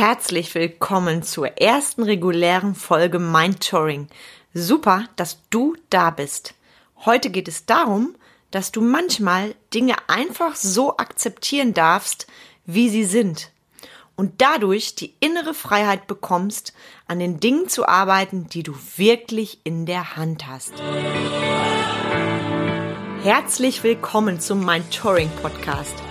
Herzlich willkommen zur ersten regulären Folge Mind Touring. Super, dass du da bist. Heute geht es darum, dass du manchmal Dinge einfach so akzeptieren darfst, wie sie sind. Und dadurch die innere Freiheit bekommst, an den Dingen zu arbeiten, die du wirklich in der Hand hast. Herzlich willkommen zum Mind Touring Podcast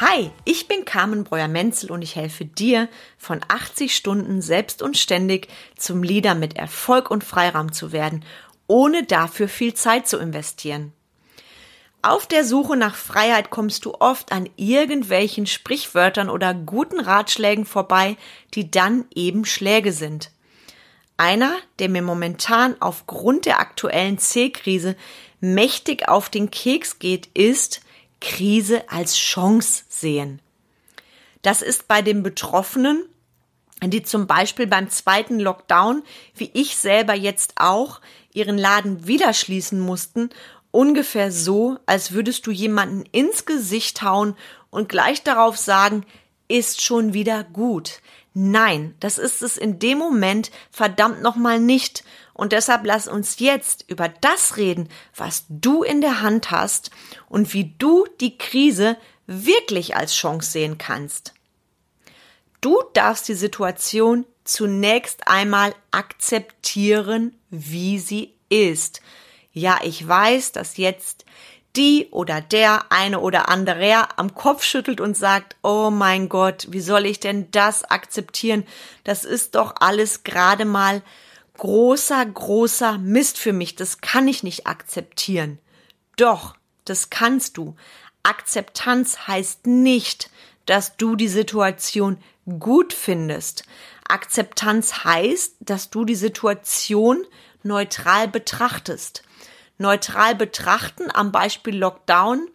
Hi, ich bin Carmen Breuer-Menzel und ich helfe dir, von 80 Stunden selbst und ständig zum Leader mit Erfolg und Freiraum zu werden, ohne dafür viel Zeit zu investieren. Auf der Suche nach Freiheit kommst du oft an irgendwelchen Sprichwörtern oder guten Ratschlägen vorbei, die dann eben Schläge sind. Einer, der mir momentan aufgrund der aktuellen C-Krise mächtig auf den Keks geht, ist, Krise als Chance sehen. Das ist bei den Betroffenen, die zum Beispiel beim zweiten Lockdown, wie ich selber jetzt auch, ihren Laden wieder schließen mussten, ungefähr so, als würdest du jemanden ins Gesicht hauen und gleich darauf sagen, ist schon wieder gut. Nein, das ist es in dem Moment verdammt nochmal nicht. Und deshalb lass uns jetzt über das reden, was du in der Hand hast und wie du die Krise wirklich als Chance sehen kannst. Du darfst die Situation zunächst einmal akzeptieren, wie sie ist. Ja, ich weiß, dass jetzt die oder der eine oder andere am Kopf schüttelt und sagt, oh mein Gott, wie soll ich denn das akzeptieren? Das ist doch alles gerade mal großer, großer Mist für mich. Das kann ich nicht akzeptieren. Doch, das kannst du. Akzeptanz heißt nicht, dass du die Situation gut findest. Akzeptanz heißt, dass du die Situation neutral betrachtest neutral betrachten am Beispiel Lockdown.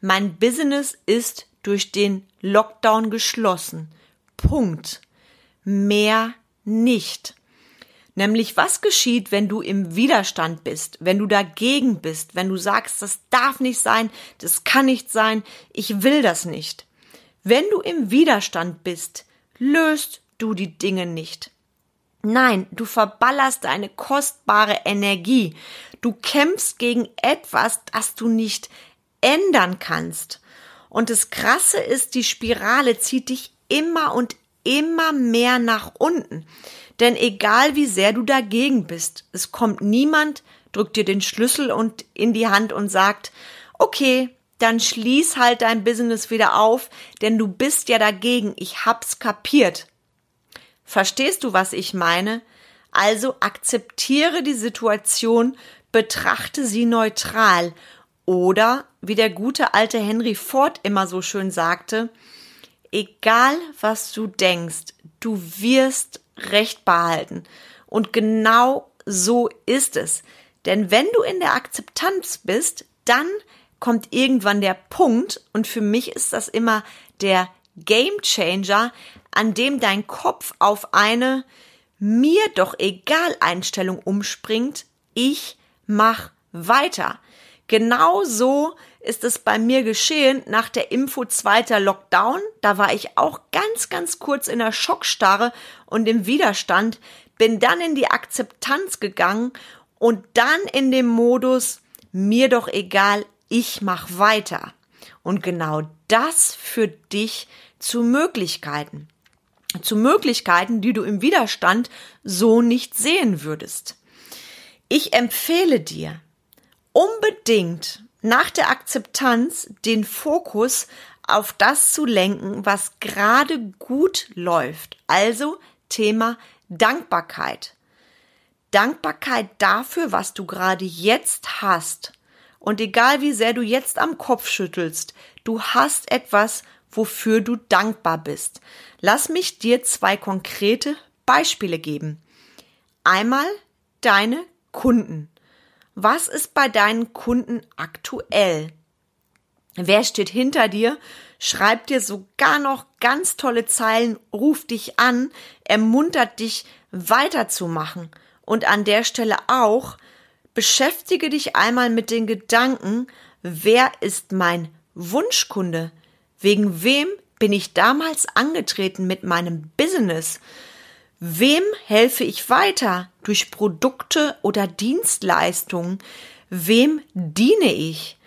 Mein Business ist durch den Lockdown geschlossen. Punkt. Mehr nicht. Nämlich, was geschieht, wenn du im Widerstand bist, wenn du dagegen bist, wenn du sagst, das darf nicht sein, das kann nicht sein, ich will das nicht. Wenn du im Widerstand bist, löst du die Dinge nicht. Nein, du verballerst deine kostbare Energie. Du kämpfst gegen etwas, das du nicht ändern kannst. Und das Krasse ist, die Spirale zieht dich immer und immer mehr nach unten. Denn egal wie sehr du dagegen bist, es kommt niemand, drückt dir den Schlüssel und in die Hand und sagt, okay, dann schließ halt dein Business wieder auf, denn du bist ja dagegen, ich hab's kapiert. Verstehst du, was ich meine? Also akzeptiere die Situation, betrachte sie neutral oder, wie der gute alte Henry Ford immer so schön sagte, egal was du denkst, du wirst Recht behalten. Und genau so ist es. Denn wenn du in der Akzeptanz bist, dann kommt irgendwann der Punkt, und für mich ist das immer der Game Changer, an dem dein Kopf auf eine mir doch egal Einstellung umspringt, ich mach weiter. Genau so ist es bei mir geschehen nach der Info zweiter Lockdown. Da war ich auch ganz, ganz kurz in der Schockstarre und im Widerstand, bin dann in die Akzeptanz gegangen und dann in dem Modus, mir doch egal, ich mach weiter. Und genau das führt dich zu Möglichkeiten. Zu Möglichkeiten, die du im Widerstand so nicht sehen würdest. Ich empfehle dir unbedingt nach der Akzeptanz den Fokus auf das zu lenken, was gerade gut läuft. Also Thema Dankbarkeit. Dankbarkeit dafür, was du gerade jetzt hast. Und egal wie sehr du jetzt am Kopf schüttelst, du hast etwas, wofür du dankbar bist. Lass mich dir zwei konkrete Beispiele geben. Einmal deine Kunden. Was ist bei deinen Kunden aktuell? Wer steht hinter dir? Schreibt dir sogar noch ganz tolle Zeilen, ruft dich an, ermuntert dich weiterzumachen. Und an der Stelle auch, beschäftige dich einmal mit den Gedanken, wer ist mein Wunschkunde? Wegen wem bin ich damals angetreten mit meinem Business? Wem helfe ich weiter durch Produkte oder Dienstleistungen? Wem diene ich?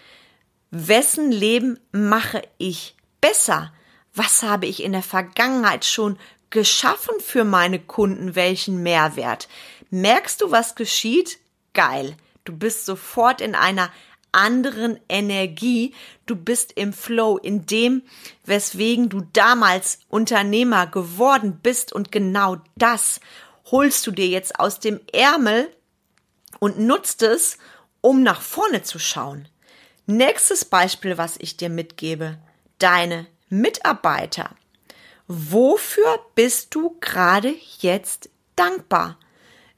Wessen Leben mache ich besser? Was habe ich in der Vergangenheit schon geschaffen für meine Kunden? Welchen Mehrwert? Merkst du, was geschieht? Geil. Du bist sofort in einer anderen Energie. Du bist im Flow, in dem, weswegen du damals Unternehmer geworden bist. Und genau das holst du dir jetzt aus dem Ärmel und nutzt es, um nach vorne zu schauen. Nächstes Beispiel, was ich dir mitgebe. Deine Mitarbeiter. Wofür bist du gerade jetzt dankbar?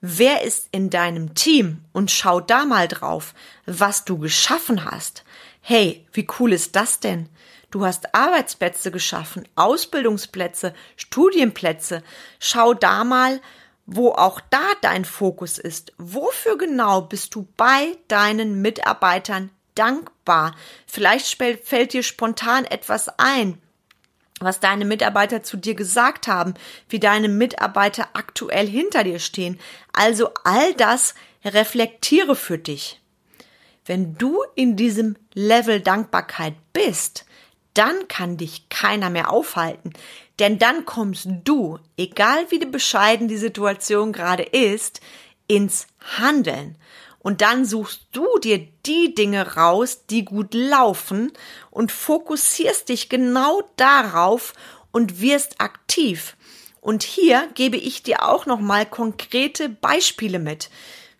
Wer ist in deinem Team? Und schau da mal drauf, was du geschaffen hast. Hey, wie cool ist das denn? Du hast Arbeitsplätze geschaffen, Ausbildungsplätze, Studienplätze. Schau da mal, wo auch da dein Fokus ist. Wofür genau bist du bei deinen Mitarbeitern dankbar. Vielleicht fällt dir spontan etwas ein, was deine Mitarbeiter zu dir gesagt haben, wie deine Mitarbeiter aktuell hinter dir stehen. Also all das reflektiere für dich. Wenn du in diesem Level Dankbarkeit bist, dann kann dich keiner mehr aufhalten. Denn dann kommst du, egal wie bescheiden die Situation gerade ist, ins Handeln. Und dann suchst du dir die Dinge raus, die gut laufen und fokussierst dich genau darauf und wirst aktiv. Und hier gebe ich dir auch noch mal konkrete Beispiele mit.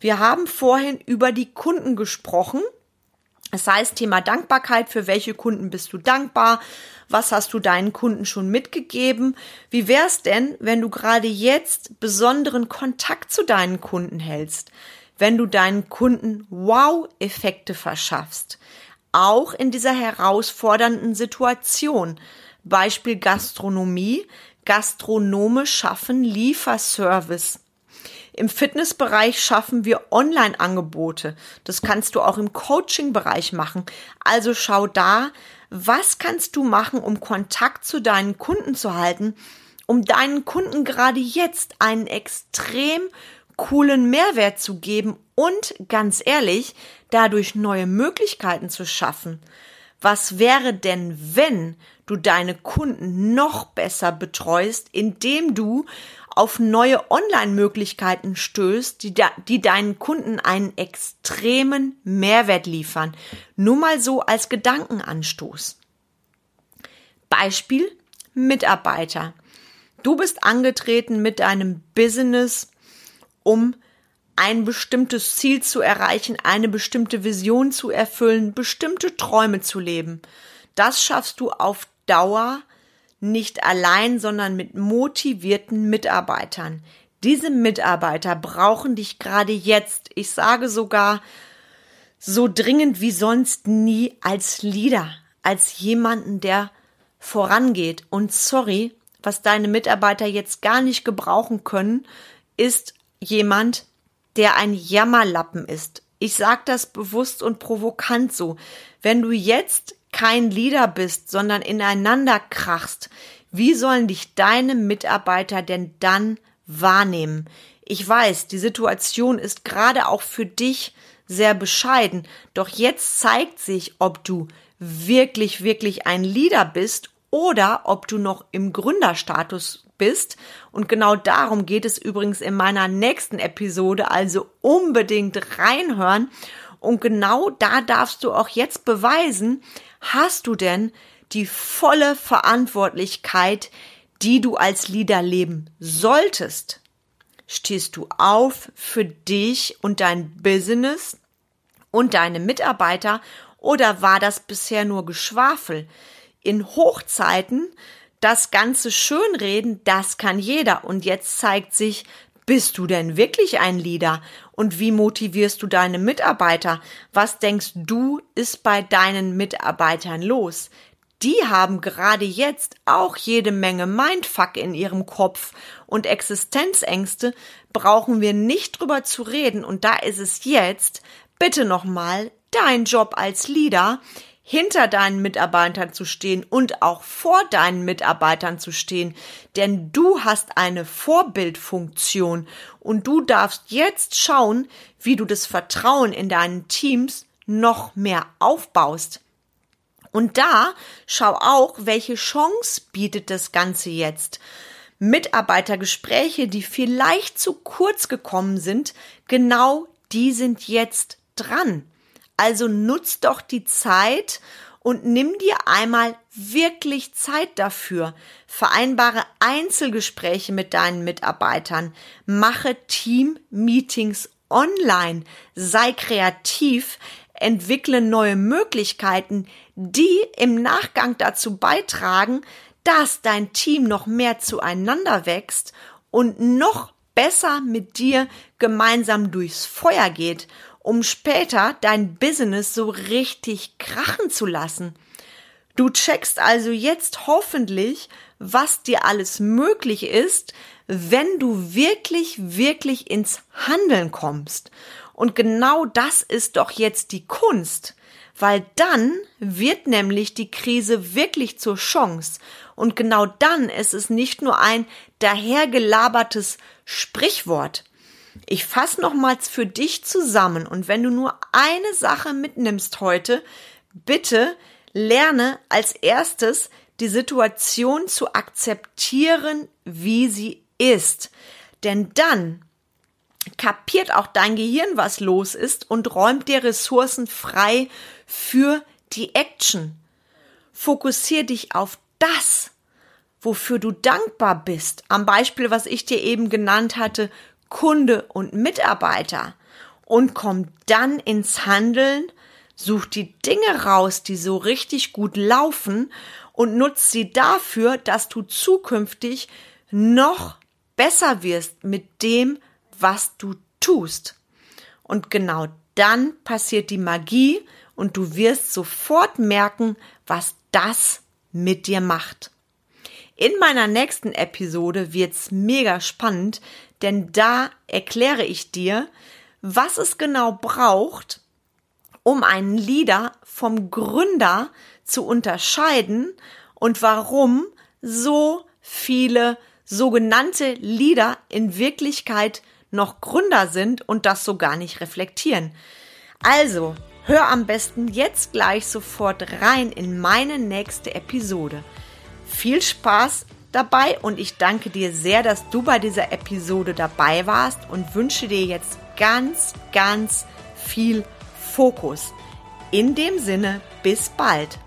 Wir haben vorhin über die Kunden gesprochen. Das heißt, Thema Dankbarkeit. Für welche Kunden bist du dankbar? Was hast du deinen Kunden schon mitgegeben? Wie wär's denn, wenn du gerade jetzt besonderen Kontakt zu deinen Kunden hältst? Wenn du deinen Kunden Wow-Effekte verschaffst. Auch in dieser herausfordernden Situation. Beispiel Gastronomie. Gastronome schaffen Lieferservice. Im Fitnessbereich schaffen wir Online-Angebote. Das kannst du auch im Coaching-Bereich machen. Also schau da, was kannst du machen, um Kontakt zu deinen Kunden zu halten, um deinen Kunden gerade jetzt einen extrem coolen Mehrwert zu geben und ganz ehrlich, dadurch neue Möglichkeiten zu schaffen. Was wäre denn, wenn du deine Kunden noch besser betreust, indem du auf neue Online-Möglichkeiten stößt, die, die deinen Kunden einen extremen Mehrwert liefern. Nur mal so als Gedankenanstoß. Beispiel Mitarbeiter. Du bist angetreten mit deinem Business um ein bestimmtes Ziel zu erreichen, eine bestimmte Vision zu erfüllen, bestimmte Träume zu leben. Das schaffst du auf Dauer nicht allein, sondern mit motivierten Mitarbeitern. Diese Mitarbeiter brauchen dich gerade jetzt. Ich sage sogar so dringend wie sonst nie als Leader, als jemanden, der vorangeht. Und sorry, was deine Mitarbeiter jetzt gar nicht gebrauchen können, ist jemand, der ein Jammerlappen ist. Ich sag das bewusst und provokant so. Wenn du jetzt kein Leader bist, sondern ineinander krachst, wie sollen dich deine Mitarbeiter denn dann wahrnehmen? Ich weiß, die Situation ist gerade auch für dich sehr bescheiden, doch jetzt zeigt sich, ob du wirklich, wirklich ein Leader bist oder ob du noch im Gründerstatus bist. Und genau darum geht es übrigens in meiner nächsten Episode, also unbedingt reinhören. Und genau da darfst du auch jetzt beweisen, hast du denn die volle Verantwortlichkeit, die du als Leader leben solltest? Stehst du auf für dich und dein Business und deine Mitarbeiter oder war das bisher nur Geschwafel? in Hochzeiten das Ganze schönreden, das kann jeder. Und jetzt zeigt sich, Bist du denn wirklich ein Leader? Und wie motivierst du deine Mitarbeiter? Was denkst du ist bei deinen Mitarbeitern los? Die haben gerade jetzt auch jede Menge Mindfuck in ihrem Kopf und Existenzängste brauchen wir nicht drüber zu reden und da ist es jetzt bitte nochmal dein Job als Leader, hinter deinen Mitarbeitern zu stehen und auch vor deinen Mitarbeitern zu stehen, denn du hast eine Vorbildfunktion und du darfst jetzt schauen, wie du das Vertrauen in deinen Teams noch mehr aufbaust. Und da schau auch, welche Chance bietet das Ganze jetzt. Mitarbeitergespräche, die vielleicht zu kurz gekommen sind, genau die sind jetzt dran. Also nutz doch die Zeit und nimm dir einmal wirklich Zeit dafür. Vereinbare Einzelgespräche mit deinen Mitarbeitern. Mache Team-Meetings online. Sei kreativ. Entwickle neue Möglichkeiten, die im Nachgang dazu beitragen, dass dein Team noch mehr zueinander wächst und noch besser mit dir gemeinsam durchs Feuer geht um später dein Business so richtig krachen zu lassen. Du checkst also jetzt hoffentlich, was dir alles möglich ist, wenn du wirklich, wirklich ins Handeln kommst. Und genau das ist doch jetzt die Kunst, weil dann wird nämlich die Krise wirklich zur Chance. Und genau dann ist es nicht nur ein dahergelabertes Sprichwort. Ich fasse nochmals für dich zusammen und wenn du nur eine Sache mitnimmst heute, bitte lerne als erstes die Situation zu akzeptieren, wie sie ist. Denn dann kapiert auch dein Gehirn, was los ist und räumt dir Ressourcen frei für die Action. Fokussier dich auf das, wofür du dankbar bist. Am Beispiel, was ich dir eben genannt hatte, Kunde und Mitarbeiter und kommt dann ins Handeln, sucht die Dinge raus, die so richtig gut laufen und nutzt sie dafür, dass du zukünftig noch besser wirst mit dem, was du tust. Und genau dann passiert die Magie und du wirst sofort merken, was das mit dir macht. In meiner nächsten Episode wird's mega spannend, denn da erkläre ich dir, was es genau braucht, um einen Leader vom Gründer zu unterscheiden und warum so viele sogenannte Leader in Wirklichkeit noch Gründer sind und das so gar nicht reflektieren. Also, hör am besten jetzt gleich sofort rein in meine nächste Episode. Viel Spaß dabei und ich danke dir sehr, dass du bei dieser Episode dabei warst und wünsche dir jetzt ganz, ganz viel Fokus. In dem Sinne, bis bald.